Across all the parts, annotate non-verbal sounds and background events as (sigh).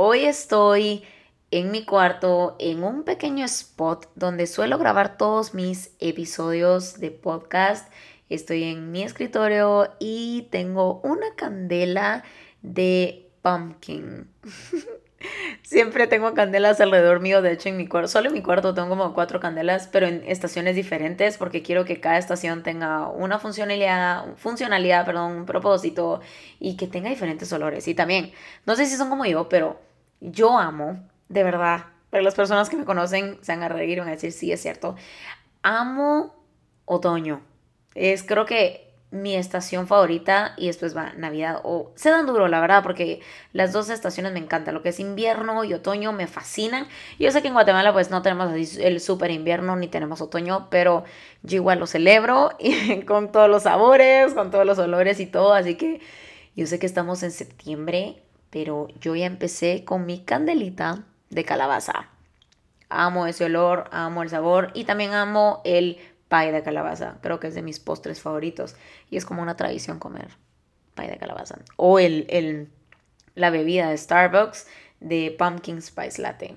Hoy estoy en mi cuarto en un pequeño spot donde suelo grabar todos mis episodios de podcast. Estoy en mi escritorio y tengo una candela de pumpkin. (laughs) Siempre tengo candelas alrededor mío, de hecho en mi cuarto, solo en mi cuarto tengo como cuatro candelas, pero en estaciones diferentes porque quiero que cada estación tenga una funcionalidad, funcionalidad, perdón, un propósito y que tenga diferentes olores. Y también, no sé si son como yo, pero yo amo, de verdad, para las personas que me conocen se van a reír y van a decir, sí, es cierto, amo otoño. Es creo que mi estación favorita y después va Navidad o se dan duro, la verdad, porque las dos estaciones me encantan. Lo que es invierno y otoño me fascinan. Yo sé que en Guatemala pues no tenemos el super invierno ni tenemos otoño, pero yo igual lo celebro (laughs) y con todos los sabores, con todos los olores y todo. Así que yo sé que estamos en septiembre, pero yo ya empecé con mi candelita de calabaza. Amo ese olor, amo el sabor y también amo el pie de calabaza. Creo que es de mis postres favoritos. Y es como una tradición comer pie de calabaza. O el, el, la bebida de Starbucks de Pumpkin Spice Latte.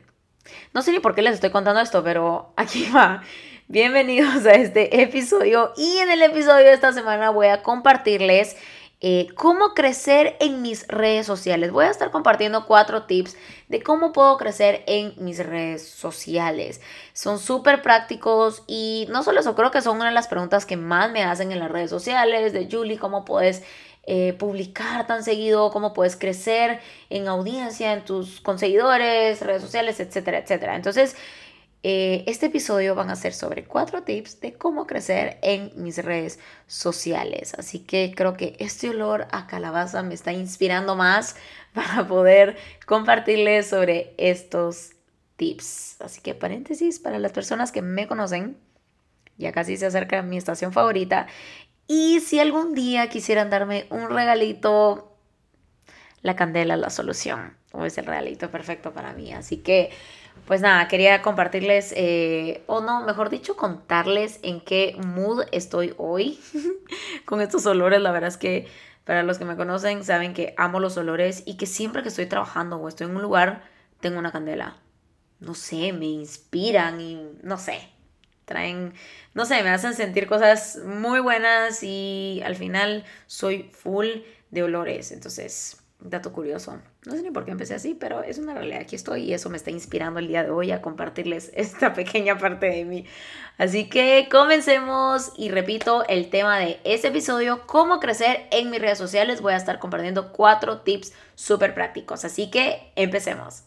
No sé ni por qué les estoy contando esto, pero aquí (laughs) va. Bienvenidos a este episodio. Y en el episodio de esta semana voy a compartirles eh, cómo crecer en mis redes sociales. Voy a estar compartiendo cuatro tips de cómo puedo crecer en mis redes sociales. Son súper prácticos y no solo eso, creo que son una de las preguntas que más me hacen en las redes sociales de Julie, cómo puedes eh, publicar tan seguido, cómo puedes crecer en audiencia, en tus conseguidores, redes sociales, etcétera, etcétera. Entonces, eh, este episodio van a ser sobre cuatro tips de cómo crecer en mis redes sociales. Así que creo que este olor a calabaza me está inspirando más (laughs) para poder compartirles sobre estos tips. Así que paréntesis para las personas que me conocen. Ya casi se acerca mi estación favorita. Y si algún día quisieran darme un regalito, la candela la solución. O es el regalito perfecto para mí. Así que pues nada, quería compartirles, eh, o no, mejor dicho, contarles en qué mood estoy hoy (laughs) con estos olores. La verdad es que para los que me conocen saben que amo los olores y que siempre que estoy trabajando o estoy en un lugar, tengo una candela. No sé, me inspiran y no sé, traen, no sé, me hacen sentir cosas muy buenas y al final soy full de olores. Entonces, Dato curioso. No sé ni por qué empecé así, pero es una realidad. Aquí estoy y eso me está inspirando el día de hoy a compartirles (laughs) esta pequeña parte de mí. Así que comencemos y repito el tema de este episodio, cómo crecer en mis redes sociales. Voy a estar compartiendo cuatro tips súper prácticos. Así que empecemos.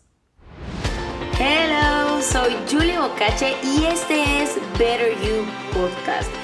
Hello, soy Julie Bocache y este es Better You Podcast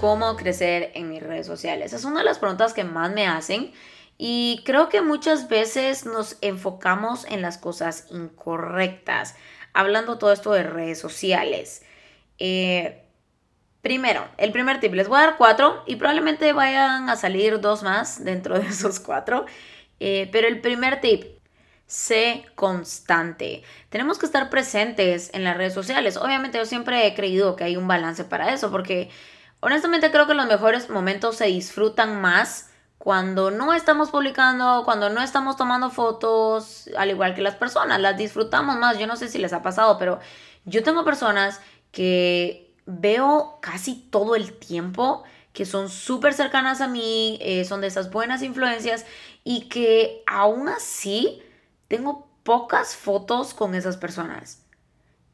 Cómo crecer en mis redes sociales. Es una de las preguntas que más me hacen y creo que muchas veces nos enfocamos en las cosas incorrectas, hablando todo esto de redes sociales. Eh, primero, el primer tip, les voy a dar cuatro y probablemente vayan a salir dos más dentro de esos cuatro. Eh, pero el primer tip, sé constante. Tenemos que estar presentes en las redes sociales. Obviamente yo siempre he creído que hay un balance para eso porque Honestamente creo que los mejores momentos se disfrutan más cuando no estamos publicando, cuando no estamos tomando fotos, al igual que las personas, las disfrutamos más. Yo no sé si les ha pasado, pero yo tengo personas que veo casi todo el tiempo, que son súper cercanas a mí, eh, son de esas buenas influencias y que aún así tengo pocas fotos con esas personas.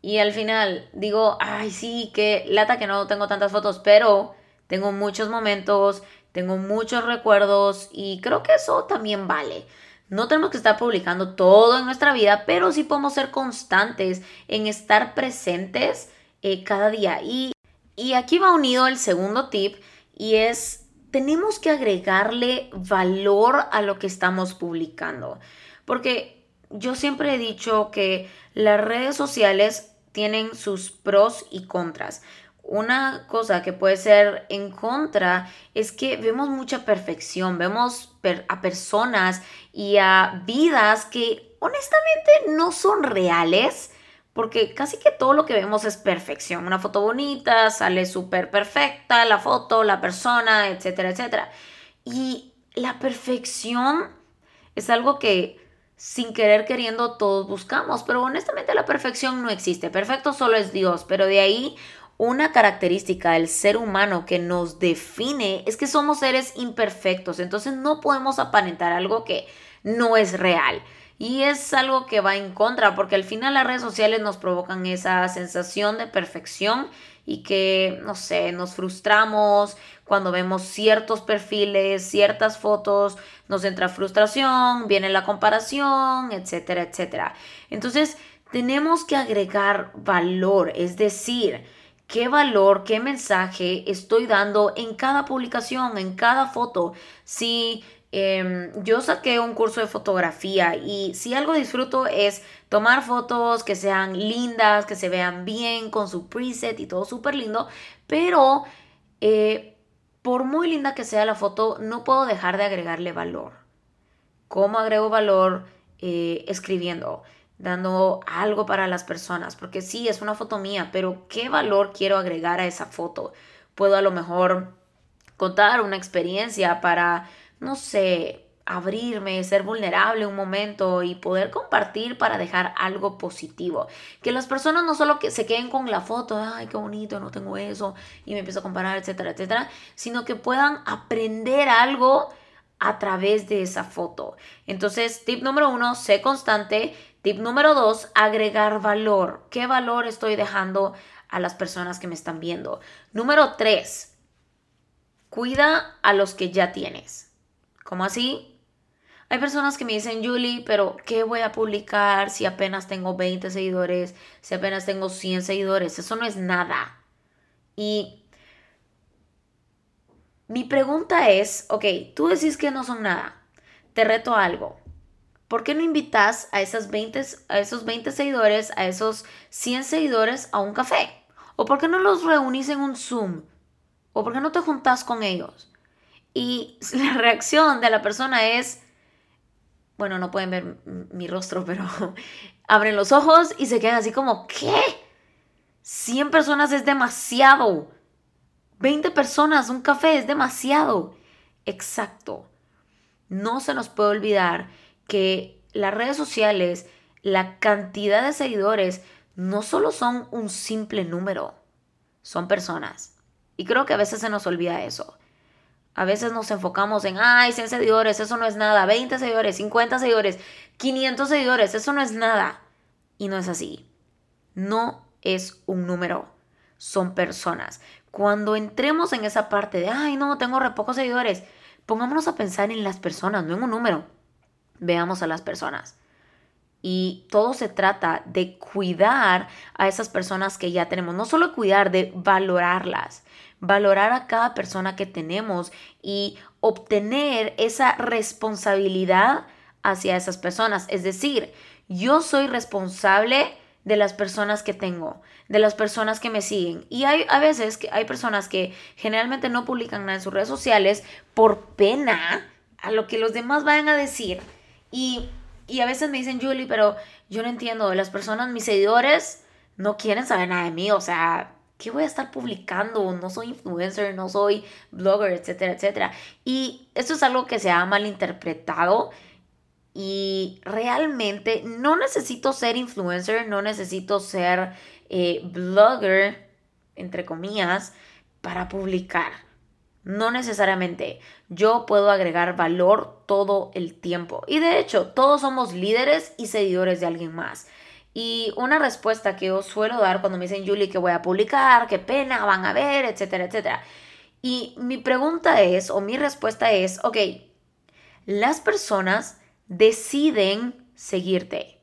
Y al final digo, ay, sí, qué lata que no tengo tantas fotos, pero tengo muchos momentos, tengo muchos recuerdos y creo que eso también vale. No tenemos que estar publicando todo en nuestra vida, pero sí podemos ser constantes en estar presentes eh, cada día. Y, y aquí va unido el segundo tip y es tenemos que agregarle valor a lo que estamos publicando. Porque yo siempre he dicho que las redes sociales tienen sus pros y contras. Una cosa que puede ser en contra es que vemos mucha perfección, vemos a personas y a vidas que honestamente no son reales, porque casi que todo lo que vemos es perfección. Una foto bonita, sale súper perfecta, la foto, la persona, etcétera, etcétera. Y la perfección es algo que sin querer queriendo todos buscamos, pero honestamente la perfección no existe. Perfecto solo es Dios, pero de ahí una característica del ser humano que nos define es que somos seres imperfectos, entonces no podemos aparentar algo que no es real. Y es algo que va en contra, porque al final las redes sociales nos provocan esa sensación de perfección y que, no sé, nos frustramos cuando vemos ciertos perfiles, ciertas fotos, nos entra frustración, viene la comparación, etcétera, etcétera. Entonces, tenemos que agregar valor, es decir, qué valor, qué mensaje estoy dando en cada publicación, en cada foto. Si em, yo saqué un curso de fotografía y si algo disfruto es tomar fotos que sean lindas, que se vean bien con su preset y todo súper lindo, pero eh, por muy linda que sea la foto, no puedo dejar de agregarle valor. ¿Cómo agrego valor? Eh, escribiendo dando algo para las personas, porque sí, es una foto mía, pero ¿qué valor quiero agregar a esa foto? Puedo a lo mejor contar una experiencia para, no sé, abrirme, ser vulnerable un momento y poder compartir para dejar algo positivo. Que las personas no solo que se queden con la foto, ay, qué bonito, no tengo eso, y me empiezo a comparar, etcétera, etcétera, sino que puedan aprender algo a través de esa foto. Entonces, tip número uno, sé constante. Tip número dos, agregar valor. ¿Qué valor estoy dejando a las personas que me están viendo? Número tres, cuida a los que ya tienes. ¿Cómo así? Hay personas que me dicen, Julie, pero ¿qué voy a publicar si apenas tengo 20 seguidores, si apenas tengo 100 seguidores? Eso no es nada. Y mi pregunta es, ok, tú decís que no son nada. Te reto a algo. ¿Por qué no invitas a, esas 20, a esos 20 seguidores, a esos 100 seguidores a un café? ¿O por qué no los reunís en un Zoom? ¿O por qué no te juntás con ellos? Y (laughs) la reacción de la persona es, bueno, no pueden ver mi rostro, pero (laughs) abren los ojos y se quedan así como, ¿qué? 100 personas es demasiado. 20 personas, un café es demasiado. Exacto. No se nos puede olvidar que las redes sociales, la cantidad de seguidores, no solo son un simple número, son personas. Y creo que a veces se nos olvida eso. A veces nos enfocamos en, ay, 100 seguidores, eso no es nada, 20 seguidores, 50 seguidores, 500 seguidores, eso no es nada. Y no es así. No es un número, son personas. Cuando entremos en esa parte de, ay, no, tengo re pocos seguidores, pongámonos a pensar en las personas, no en un número veamos a las personas. Y todo se trata de cuidar a esas personas que ya tenemos, no solo cuidar, de valorarlas, valorar a cada persona que tenemos y obtener esa responsabilidad hacia esas personas. Es decir, yo soy responsable de las personas que tengo, de las personas que me siguen. Y hay a veces que hay personas que generalmente no publican nada en sus redes sociales por pena a lo que los demás vayan a decir y, a veces me dicen, Julie, pero yo no entiendo, las personas, mis seguidores, no quieren saber nada de mí, o sea, ¿qué voy a estar publicando? No soy influencer, no soy blogger, etcétera, etcétera. Y esto es algo que se ha malinterpretado y realmente no necesito ser influencer, no necesito ser eh, blogger, entre comillas, para publicar. No necesariamente. Yo puedo agregar valor todo el tiempo. Y de hecho, todos somos líderes y seguidores de alguien más. Y una respuesta que yo suelo dar cuando me dicen, Julie, que voy a publicar, qué pena, van a ver, etcétera, etcétera. Y mi pregunta es, o mi respuesta es, ok, las personas deciden seguirte.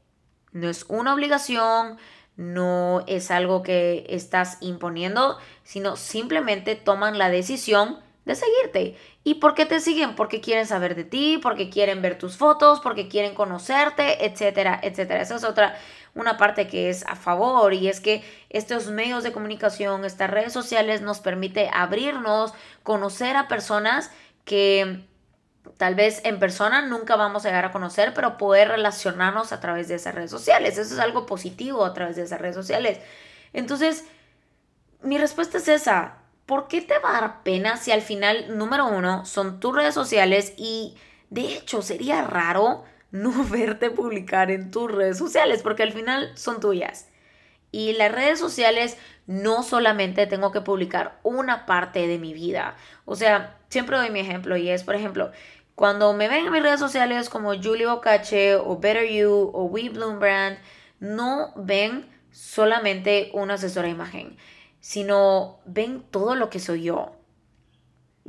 No es una obligación, no es algo que estás imponiendo, sino simplemente toman la decisión de seguirte. ¿Y por qué te siguen? Porque quieren saber de ti, porque quieren ver tus fotos, porque quieren conocerte, etcétera, etcétera. Esa es otra, una parte que es a favor y es que estos medios de comunicación, estas redes sociales nos permite abrirnos, conocer a personas que tal vez en persona nunca vamos a llegar a conocer, pero poder relacionarnos a través de esas redes sociales. Eso es algo positivo a través de esas redes sociales. Entonces, mi respuesta es esa. ¿Por qué te va a dar pena si al final, número uno, son tus redes sociales y de hecho sería raro no (laughs) verte publicar en tus redes sociales porque al final son tuyas. Y las redes sociales no solamente tengo que publicar una parte de mi vida. O sea, siempre doy mi ejemplo y es, por ejemplo, cuando me ven en mis redes sociales como Julie Ocache o Better You o We Bloom Brand, no ven solamente una asesora de imagen, sino ven todo lo que soy yo.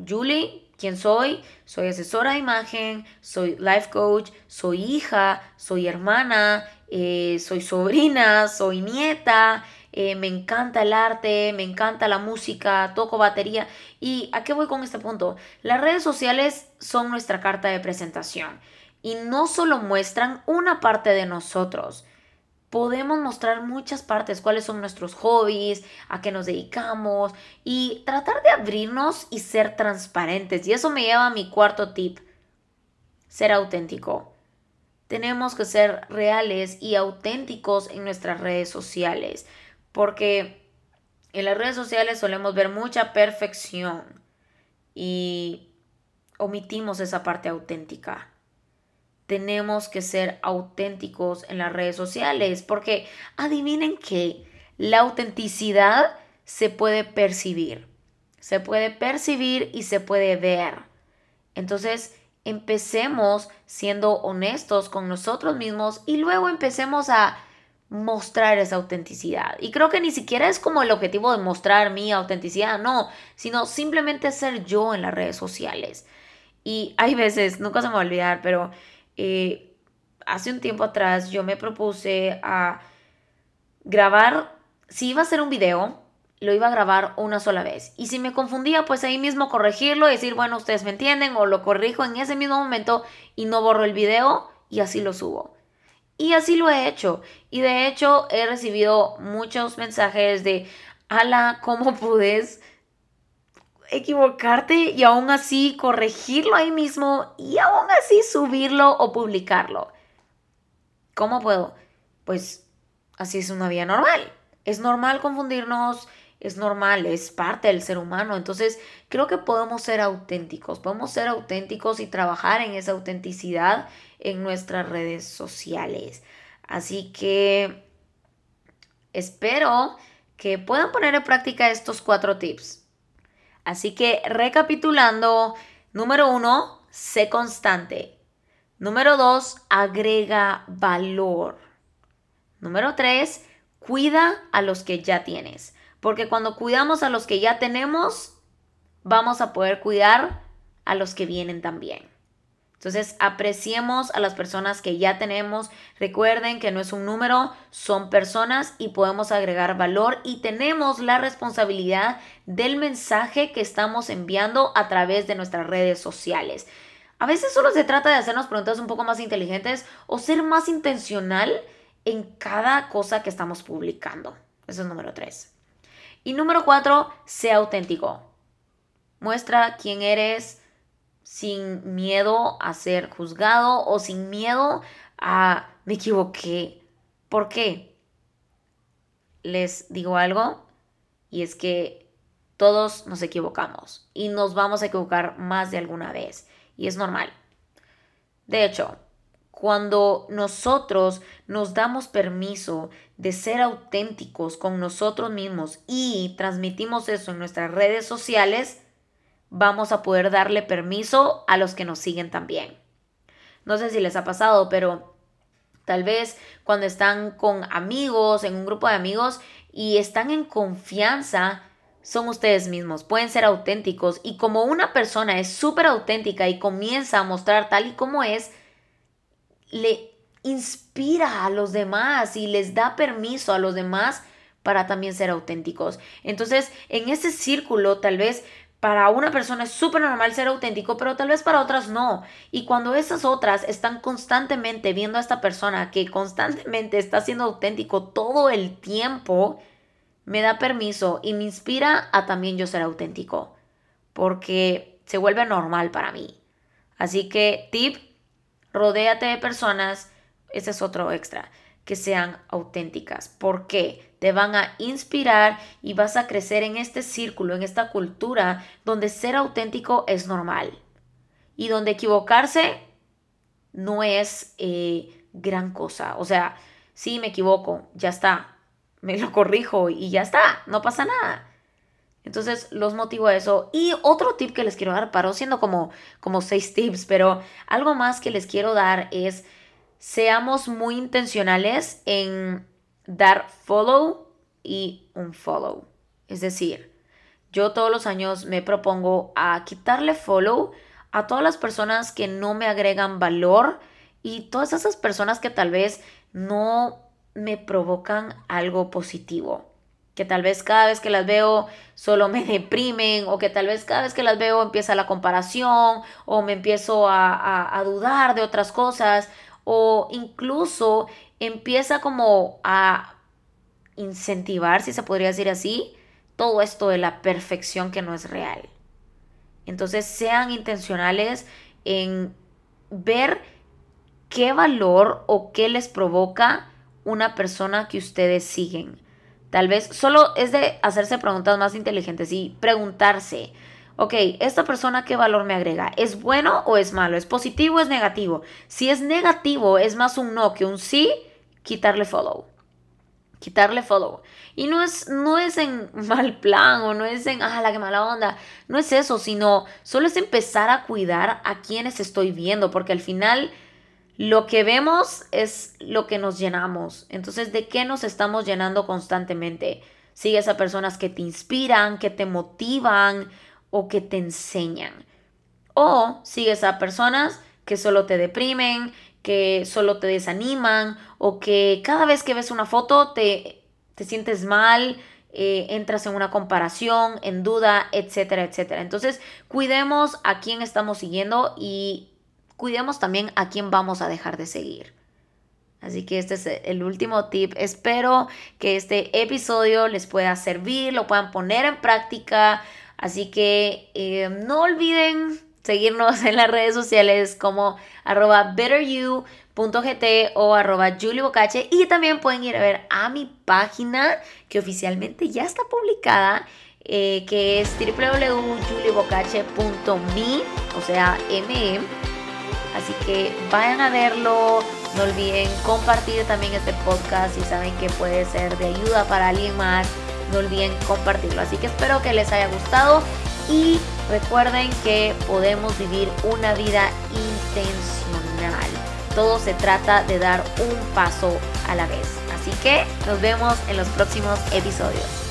Julie, ¿quién soy? Soy asesora de imagen, soy life coach, soy hija, soy hermana, eh, soy sobrina, (laughs) soy nieta, eh, me encanta el arte, me encanta la música, toco batería. ¿Y a qué voy con este punto? Las redes sociales son nuestra carta de presentación y no solo muestran una parte de nosotros. Podemos mostrar muchas partes, cuáles son nuestros hobbies, a qué nos dedicamos y tratar de abrirnos y ser transparentes. Y eso me lleva a mi cuarto tip, ser auténtico. Tenemos que ser reales y auténticos en nuestras redes sociales porque en las redes sociales solemos ver mucha perfección y omitimos esa parte auténtica. Tenemos que ser auténticos en las redes sociales porque adivinen que la autenticidad se puede percibir. Se puede percibir y se puede ver. Entonces, empecemos siendo honestos con nosotros mismos y luego empecemos a mostrar esa autenticidad. Y creo que ni siquiera es como el objetivo de mostrar mi autenticidad, no, sino simplemente ser yo en las redes sociales. Y hay veces, nunca se me va a olvidar, pero eh, hace un tiempo atrás yo me propuse a grabar, si iba a hacer un video, lo iba a grabar una sola vez. Y si me confundía, pues ahí mismo corregirlo y decir, bueno, ustedes me entienden, o lo corrijo en ese mismo momento y no borro el video y así lo subo. Y así lo he hecho. Y de hecho he recibido muchos mensajes de, ala, ¿cómo puedes equivocarte y aún así corregirlo ahí mismo y aún así subirlo o publicarlo? ¿Cómo puedo? Pues así es una vida normal. Es normal confundirnos, es normal, es parte del ser humano. Entonces, creo que podemos ser auténticos, podemos ser auténticos y trabajar en esa autenticidad en nuestras redes sociales. Así que espero que puedan poner en práctica estos cuatro tips. Así que recapitulando, número uno, sé constante. Número dos, agrega valor. Número tres, cuida a los que ya tienes. Porque cuando cuidamos a los que ya tenemos, vamos a poder cuidar a los que vienen también. Entonces, apreciemos a las personas que ya tenemos. Recuerden que no es un número, son personas y podemos agregar valor y tenemos la responsabilidad del mensaje que estamos enviando a través de nuestras redes sociales. A veces solo se trata de hacernos preguntas un poco más inteligentes o ser más intencional en cada cosa que estamos publicando. Eso es número tres. Y número cuatro, sea auténtico. Muestra quién eres sin miedo a ser juzgado o sin miedo a me equivoqué. ¿Por qué? Les digo algo y es que todos nos equivocamos y nos vamos a equivocar más de alguna vez y es normal. De hecho, cuando nosotros nos damos permiso de ser auténticos con nosotros mismos y transmitimos eso en nuestras redes sociales, vamos a poder darle permiso a los que nos siguen también. No sé si les ha pasado, pero tal vez cuando están con amigos, en un grupo de amigos y están en confianza, son ustedes mismos, pueden ser auténticos y como una persona es súper auténtica y comienza a mostrar tal y como es, le inspira a los demás y les da permiso a los demás para también ser auténticos. Entonces, en ese círculo tal vez para una persona es súper normal ser auténtico, pero tal vez para otras no. Y cuando esas otras están constantemente viendo a esta persona que constantemente está siendo auténtico todo el tiempo, me da permiso y me inspira a también yo ser auténtico, porque se vuelve normal para mí. Así que tip, rodéate de personas, ese es otro extra, que sean auténticas. ¿Por qué? Te van a inspirar y vas a crecer en este círculo, en esta cultura donde ser auténtico es normal y donde equivocarse no es eh, gran cosa. O sea, sí me equivoco, ya está, me lo corrijo y ya está, no pasa nada. Entonces los motivo a eso. Y otro tip que les quiero dar, paro siendo como, como seis tips, pero algo más que les quiero dar es seamos muy intencionales en dar follow y un follow. Es decir, yo todos los años me propongo a quitarle follow a todas las personas que no me agregan valor y todas esas personas que tal vez no me provocan algo positivo. Que tal vez cada vez que las veo solo me (laughs) deprimen o que tal vez cada vez que las veo empieza la comparación o me empiezo a, a dudar de otras cosas o incluso empieza como a incentivar, si se podría decir así, todo esto de la perfección que no es real. Entonces sean intencionales en ver qué valor o qué les provoca una persona que ustedes siguen. Tal vez solo es de hacerse preguntas más inteligentes y preguntarse, ok, esta persona qué valor me agrega, ¿es bueno o es malo? ¿Es positivo o es negativo? Si es negativo, es más un no que un sí, quitarle follow. Quitarle follow. Y no es, no es en (laughs) mal plan o no es en, ah, la que mala onda. No es eso, sino solo es empezar a cuidar a quienes estoy viendo, porque al final lo que vemos es lo que nos llenamos. Entonces, ¿de qué nos estamos llenando constantemente? Sigues a personas que te inspiran, que te motivan o que te enseñan. O sigues a personas que solo te deprimen, que solo te desaniman o que cada vez que ves una foto te, te sientes mal, eh, entras en una comparación, en duda, etcétera, etcétera. Entonces, cuidemos a quién estamos siguiendo y cuidemos también a quién vamos a dejar de seguir. Así que este es el último tip. Espero que este episodio les pueda servir, lo puedan poner en práctica. Así que eh, no olviden seguirnos en las redes sociales como arroba betteryou.gt o arroba juliebocache y también pueden ir a ver a mi página que oficialmente ya está publicada eh, que es www.juliebocache.me o sea me así que vayan a verlo no olviden compartir también este podcast si saben que puede ser de ayuda para alguien más no olviden compartirlo así que espero que les haya gustado y recuerden que podemos vivir una vida intencional. Todo se trata de dar un paso a la vez. Así que nos vemos en los próximos episodios.